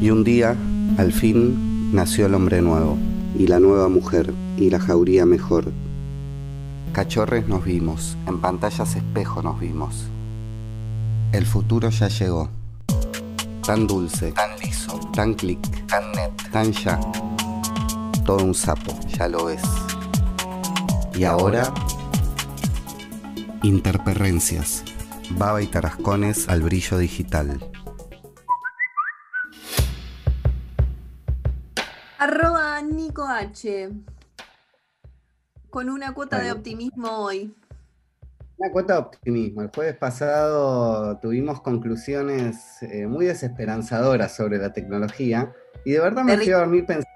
Y un día, al fin, nació el hombre nuevo, y la nueva mujer, y la jauría mejor. Cachorres nos vimos, en pantallas espejo nos vimos. El futuro ya llegó. Tan dulce, tan liso, tan clic, tan net, tan ya. Todo un sapo, ya lo ves. Y ahora, interperrencias. Baba y tarascones al brillo digital. Arroba Nico H. Con una cuota de optimismo hoy. Una cuota de optimismo. El jueves pasado tuvimos conclusiones eh, muy desesperanzadoras sobre la tecnología y de verdad me fui a dormir pensando.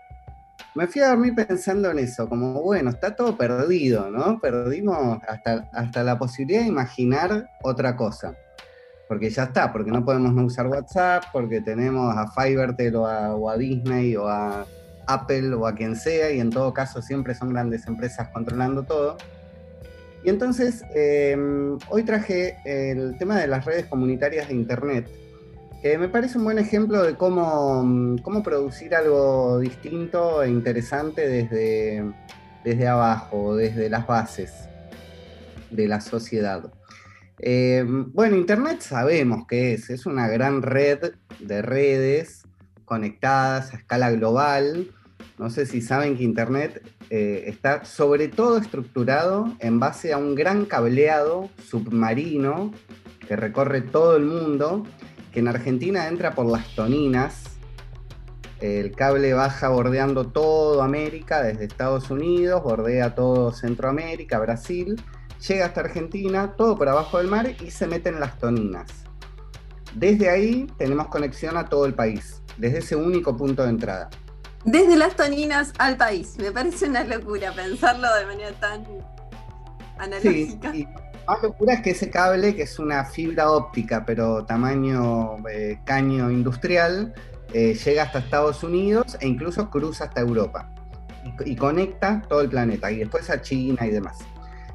Me fui a dormir pensando en eso, como bueno, está todo perdido, ¿no? Perdimos hasta, hasta la posibilidad de imaginar otra cosa. Porque ya está, porque no podemos no usar WhatsApp, porque tenemos a Fivertel o a Disney o a Apple o a quien sea, y en todo caso siempre son grandes empresas controlando todo. Y entonces, em, hoy traje el tema de las redes comunitarias de Internet, que me parece un buen ejemplo de cómo, cómo producir algo distinto e interesante desde, desde abajo, desde las bases de la sociedad. Em, bueno, Internet sabemos que es, es una gran red de redes conectadas a escala global. No sé si saben que Internet eh, está sobre todo estructurado en base a un gran cableado submarino que recorre todo el mundo, que en Argentina entra por las toninas. El cable baja bordeando todo América, desde Estados Unidos, bordea todo Centroamérica, Brasil, llega hasta Argentina, todo por abajo del mar y se mete en las toninas. Desde ahí tenemos conexión a todo el país desde ese único punto de entrada. Desde las toninas al país. Me parece una locura pensarlo de manera tan analógica. Sí, y más locura es que ese cable, que es una fibra óptica, pero tamaño eh, caño industrial, eh, llega hasta Estados Unidos e incluso cruza hasta Europa. Y, conecta todo el planeta, y después a China y demás.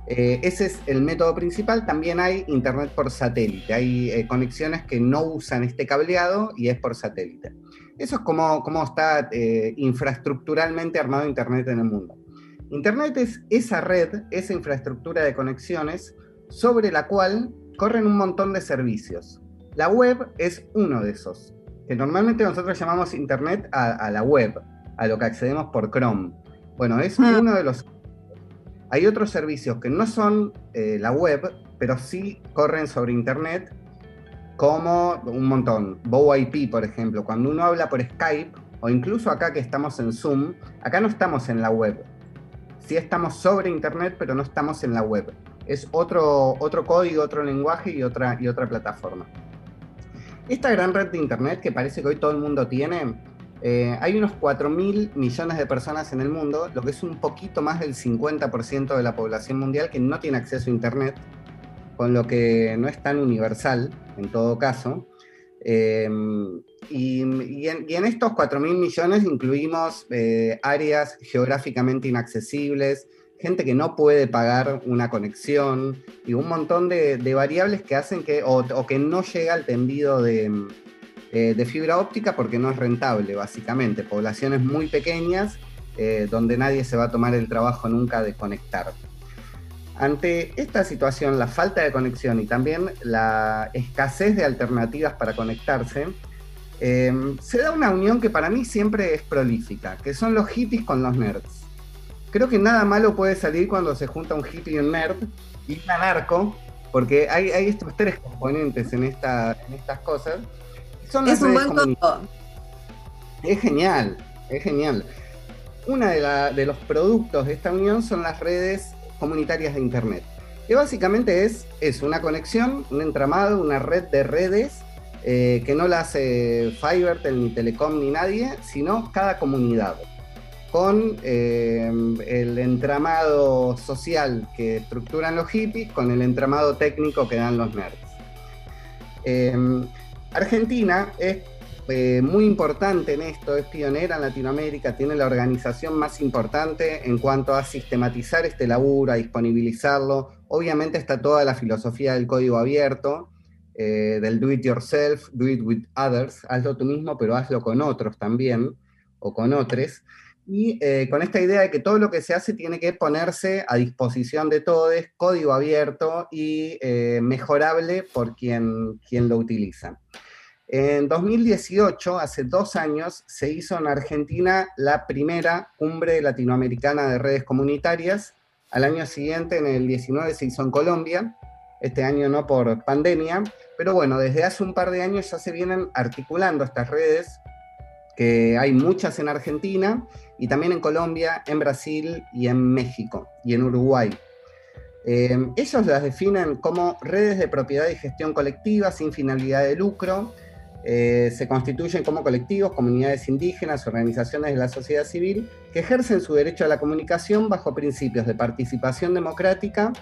Eh, ese es el método principal. También hay internet por satélite. Hay conexiones que no usan este cableado y es por satélite. Eso es como, está eh, infraestructuralmente armado Internet en el mundo. Internet es esa red, esa infraestructura de conexiones sobre la cual corren un montón de servicios. La web es uno de esos, que normalmente nosotros llamamos Internet a, la web, a lo que accedemos por Chrome. Bueno, es ah. uno de los... Hay otros servicios que no son eh, la web, pero sí corren sobre Internet como un montón. IP, por ejemplo, cuando uno habla por Skype, o incluso acá que estamos en Zoom, acá no estamos en la web. Sí estamos sobre Internet, pero no estamos en la web. Es otro, otro código, otro lenguaje y otra, y otra plataforma. Esta gran red de Internet que parece que hoy todo el mundo tiene, eh, hay unos 4 mil millones de personas en el mundo, lo que es un poquito más del 50% de la población mundial que no tiene acceso a Internet con lo que no es tan universal en todo caso. Em, y, en, estos 4.000 millones incluimos eh, áreas geográficamente inaccesibles, gente que no puede pagar una conexión y un montón de, variables que hacen que, o, que no llega al tendido de, eh, de, fibra óptica porque no es rentable, básicamente. Poblaciones muy pequeñas eh, donde nadie se va a tomar el trabajo nunca de conectar. Ante esta situación, la falta de conexión y también la escasez de alternativas para conectarse, eh, se da una unión que para mí siempre es prolífica, que son los hippies con los nerds. Creo que nada malo puede salir cuando se junta un hippie y un nerd y un anarco, porque hay, estos tres componentes en, esta, en estas cosas. Son es un buen Es genial, es genial. Uno de, de los productos de esta unión son las redes comunitarias de Internet. Que básicamente es, es una conexión, un entramado, una red de redes eh, que no la hace Fivertel, ni Telecom, ni nadie, sino cada comunidad. Con eh, el entramado social que estructuran los hippies, con el entramado técnico que dan los nerds. Em, Argentina es eh, muy importante en esto, es pionera en Latinoamérica, tiene la organización más importante en cuanto a sistematizar este laburo, a disponibilizarlo. Obviamente está toda la filosofía del código abierto, eh, del do it yourself, do it with others, hazlo tú mismo, pero hazlo con otros también, o con otros. Y eh, con esta idea de que todo lo que se hace tiene que ponerse a disposición de todos, código abierto y mejorable por quien, quien lo utiliza. En 2018, hace dos años, se hizo en Argentina la primera cumbre latinoamericana de redes comunitarias. Al año siguiente, en el 19, se hizo en Colombia. Este año no por pandemia. Pero bueno, desde hace un par de años ya se vienen articulando estas redes, que hay muchas en Argentina y también en Colombia, en Brasil y en México y en Uruguay. Eh, ellos las definen como redes de propiedad y gestión colectiva sin finalidad de lucro, eh, se constituyen como colectivos, comunidades indígenas, organizaciones de la sociedad civil, que ejercen su derecho a la comunicación bajo principios de participación democrática,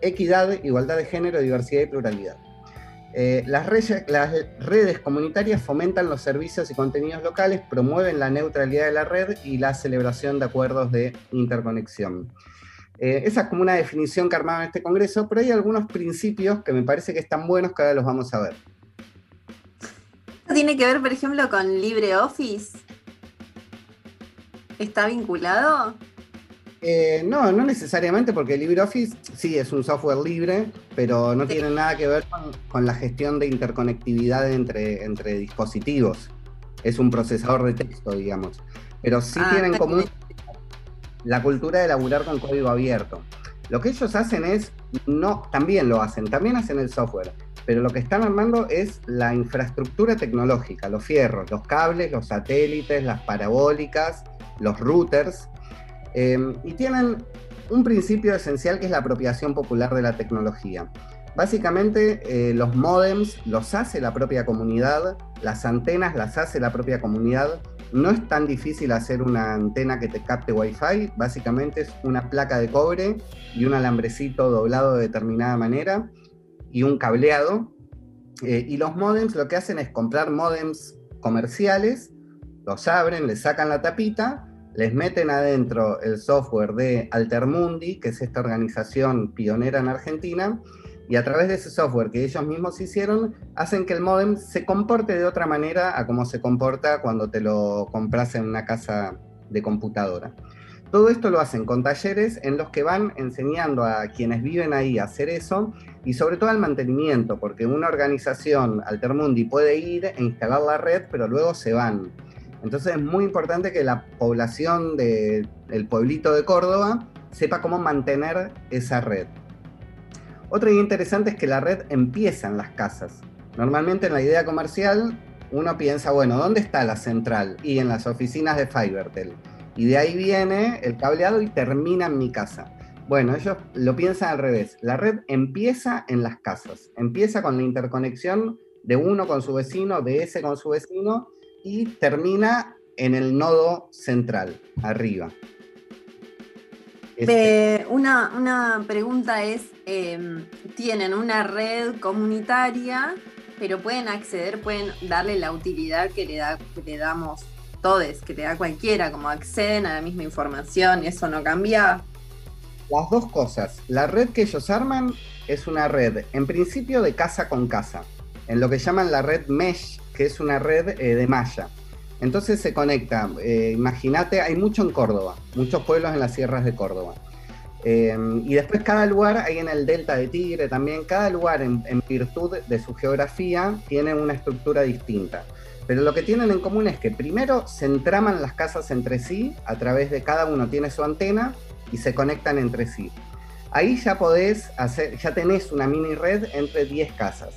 equidad, igualdad de género, diversidad y pluralidad. Eh, las, redes comunitarias fomentan los servicios y contenidos locales, promueven la neutralidad de la red y la celebración de acuerdos de interconexión. Eh, esa es como una definición que armaba en este congreso, pero hay algunos principios que me parece que están buenos que ahora los vamos a ver tiene que ver, por ejemplo, con LibreOffice? ¿Está vinculado? Eh, no, no necesariamente, porque LibreOffice sí es un software libre, pero no tiene nada que ver con, la gestión de interconectividad entre, entre dispositivos. Es un procesador de texto, digamos. Pero sí ah, tienen en común la cultura de laburar con código abierto. Lo que ellos hacen es, no, también lo hacen, también hacen el software, pero lo que están armando es la infraestructura tecnológica, los fierros, los cables, los satélites, las parabólicas, los routers, eh, y tienen un principio esencial que es la apropiación popular de la tecnología. Básicamente eh, los modems los hace la propia comunidad, las antenas las hace la propia comunidad. No es tan difícil hacer una antena que te capte Wi-Fi, básicamente es una placa de cobre y un alambrecito doblado de determinada manera y un cableado. Eh, y los modems lo que hacen es comprar modems comerciales, los abren, les sacan la tapita, les meten adentro el software de Altermundi, que es esta organización pionera en Argentina, y a través de ese software que ellos mismos hicieron, hacen que el modem se comporte de otra manera a como se comporta cuando te lo compras en una casa de computadora. Todo esto lo hacen con talleres en los que van enseñando a quienes viven ahí a hacer eso y sobre todo al mantenimiento, porque una organización, Altermundi, puede ir e instalar la red, pero luego se van. Entonces es muy importante que la población del pueblito de Córdoba sepa cómo mantener esa red. Otra idea interesante es que la red empieza en las casas. Normalmente en la idea comercial uno piensa, bueno, ¿dónde está la central? Y en las oficinas de Fibertel. Y de ahí viene el cableado y termina en mi casa. Bueno, ellos lo piensan al revés. La red empieza en las casas, empieza con la interconexión de uno con su vecino, de ese con su vecino, y termina en el nodo central, arriba. Este una, pregunta es, em, tienen una red comunitaria, pero pueden acceder, pueden darle la utilidad que le, da, que le damos todos, que te da cualquiera, como acceden a la misma información, eso no cambia. Las dos cosas. La red que ellos arman es una red, en principio, de casa con casa, en lo que llaman la red mesh, que es una red eh, de malla. Entonces se conecta, eh, imagínate, hay mucho en Córdoba, muchos pueblos en las sierras de Córdoba. Eh, y después cada lugar, hay en el delta de Tigre también, cada lugar en virtud de su geografía tiene una estructura distinta. Pero lo que tienen en común es que primero se entraman las casas entre sí, a través de cada uno tiene su antena y se conectan entre sí. Ahí ya podés hacer, ya tenés una mini red entre 10 casas.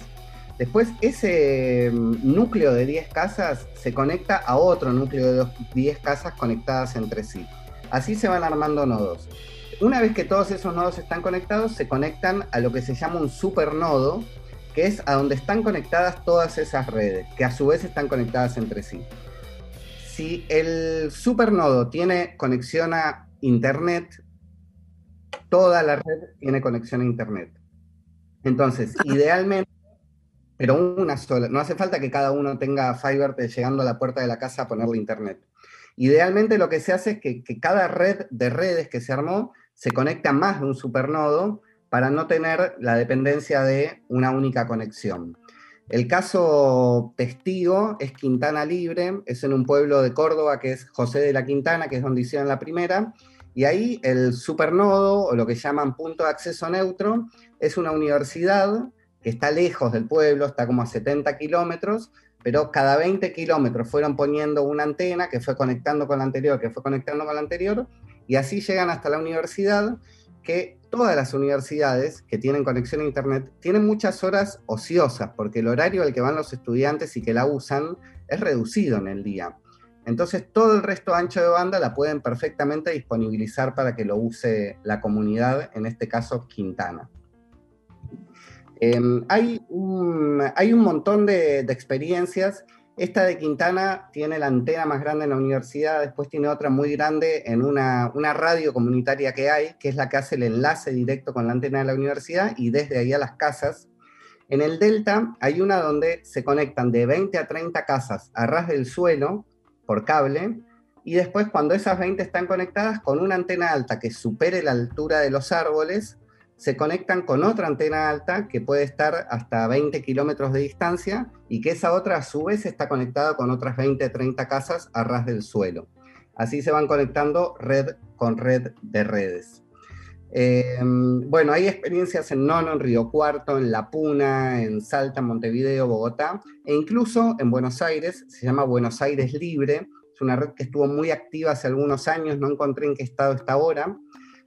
Después ese mm, núcleo de 10 casas se conecta a otro núcleo de 10 casas conectadas entre sí. Así se van armando nodos. Una vez que todos esos nodos están conectados, se conectan a lo que se llama un supernodo, que es a donde están conectadas todas esas redes, que a su vez están conectadas entre sí. Si el supernodo tiene conexión a Internet, toda la red tiene conexión a Internet. Entonces, idealmente, pero una sola. No hace falta que cada uno tenga fiber llegando a la puerta de la casa a ponerle internet. Idealmente lo que se hace es que, que cada red de redes que se armó se conecta más de un supernodo para no tener la dependencia de una única conexión. El caso testigo es Quintana Libre, es en un pueblo de Córdoba que es José de la Quintana, que es donde hicieron la primera, y ahí el supernodo, o lo que llaman punto de acceso neutro, es una universidad está lejos del pueblo, está como a 70 kilómetros, pero cada 20 kilómetros fueron poniendo una antena que fue conectando con la anterior, que fue conectando con la anterior, y así llegan hasta la universidad, que todas las universidades que tienen conexión a Internet tienen muchas horas ociosas, porque el horario al que van los estudiantes y que la usan es reducido en el día. Entonces todo el resto ancho de banda la pueden perfectamente disponibilizar para que lo use la comunidad, en este caso Quintana. Em, hay, un, montón de, experiencias esta de Quintana tiene la antena más grande en la universidad, después tiene otra muy grande en una, radio comunitaria que hay, que es la que hace el enlace directo con la antena de la universidad y desde ahí a las casas. En el Delta hay una donde se conectan de 20 a 30 casas a ras del suelo por cable y después cuando esas 20 están conectadas con una antena alta que supere la altura de los árboles, se conectan con otra antena alta que puede estar hasta 20 kilómetros de distancia y que esa otra a su vez está conectada con otras 20, 30 casas a ras del suelo. Así se van conectando red con red de redes. Em, bueno, hay experiencias en Nono, en Río Cuarto, en La Puna, en Salta, Montevideo, Bogotá, e incluso en Buenos Aires, se llama Buenos Aires Libre, es una red que estuvo muy activa hace algunos años, no encontré en qué estado está ahora,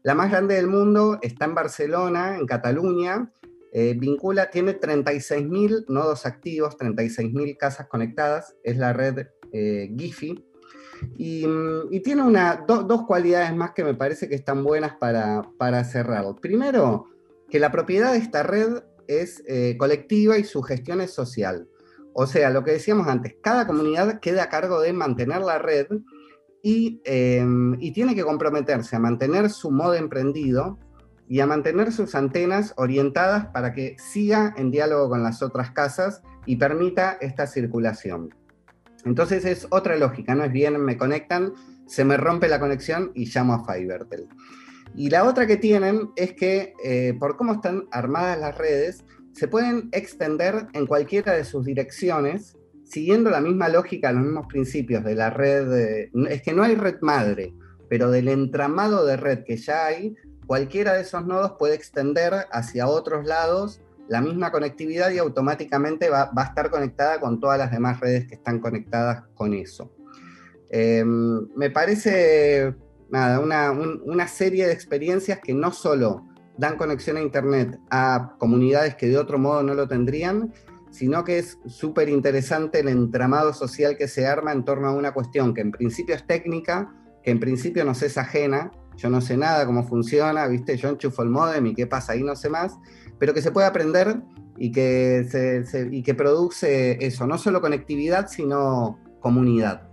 la más grande del mundo está en Barcelona, en Cataluña. Eh, vincula, tiene 36.000 nodos activos, 36.000 casas conectadas. Es la red eh, Giphy. Mm, y, tiene una, dos cualidades más que me parece que están buenas para, para cerrar. Primero, que la propiedad de esta red es eh, colectiva y su gestión es social. O sea, lo que decíamos antes, cada comunidad queda a cargo de mantener la red Em, y, tiene que comprometerse a mantener su modo emprendido y a mantener sus antenas orientadas para que siga en diálogo con las otras casas y permita esta circulación. Entonces es otra lógica, no es bien, me conectan, se me rompe la conexión y llamo a Fivertel. Y la otra que tienen es que eh, por cómo están armadas las redes, se pueden extender en cualquiera de sus direcciones siguiendo la misma lógica, los mismos principios de la red, es que no hay red madre, pero del entramado de red que ya hay, cualquiera de esos nodos puede extender hacia otros lados la misma conectividad y automáticamente va, a estar conectada con todas las demás redes que están conectadas con eso. Em, me parece nada, una, una serie de experiencias que no solo dan conexión a Internet a comunidades que de otro modo no lo tendrían, sino que es súper interesante el entramado social que se arma en torno a una cuestión que en principio es técnica, que en principio nos es ajena, yo no sé nada cómo funciona, ¿viste? Yo enchufo el modem y qué pasa ahí, no sé más, pero que se puede aprender y que, y que produce eso, no solo conectividad, sino comunidad.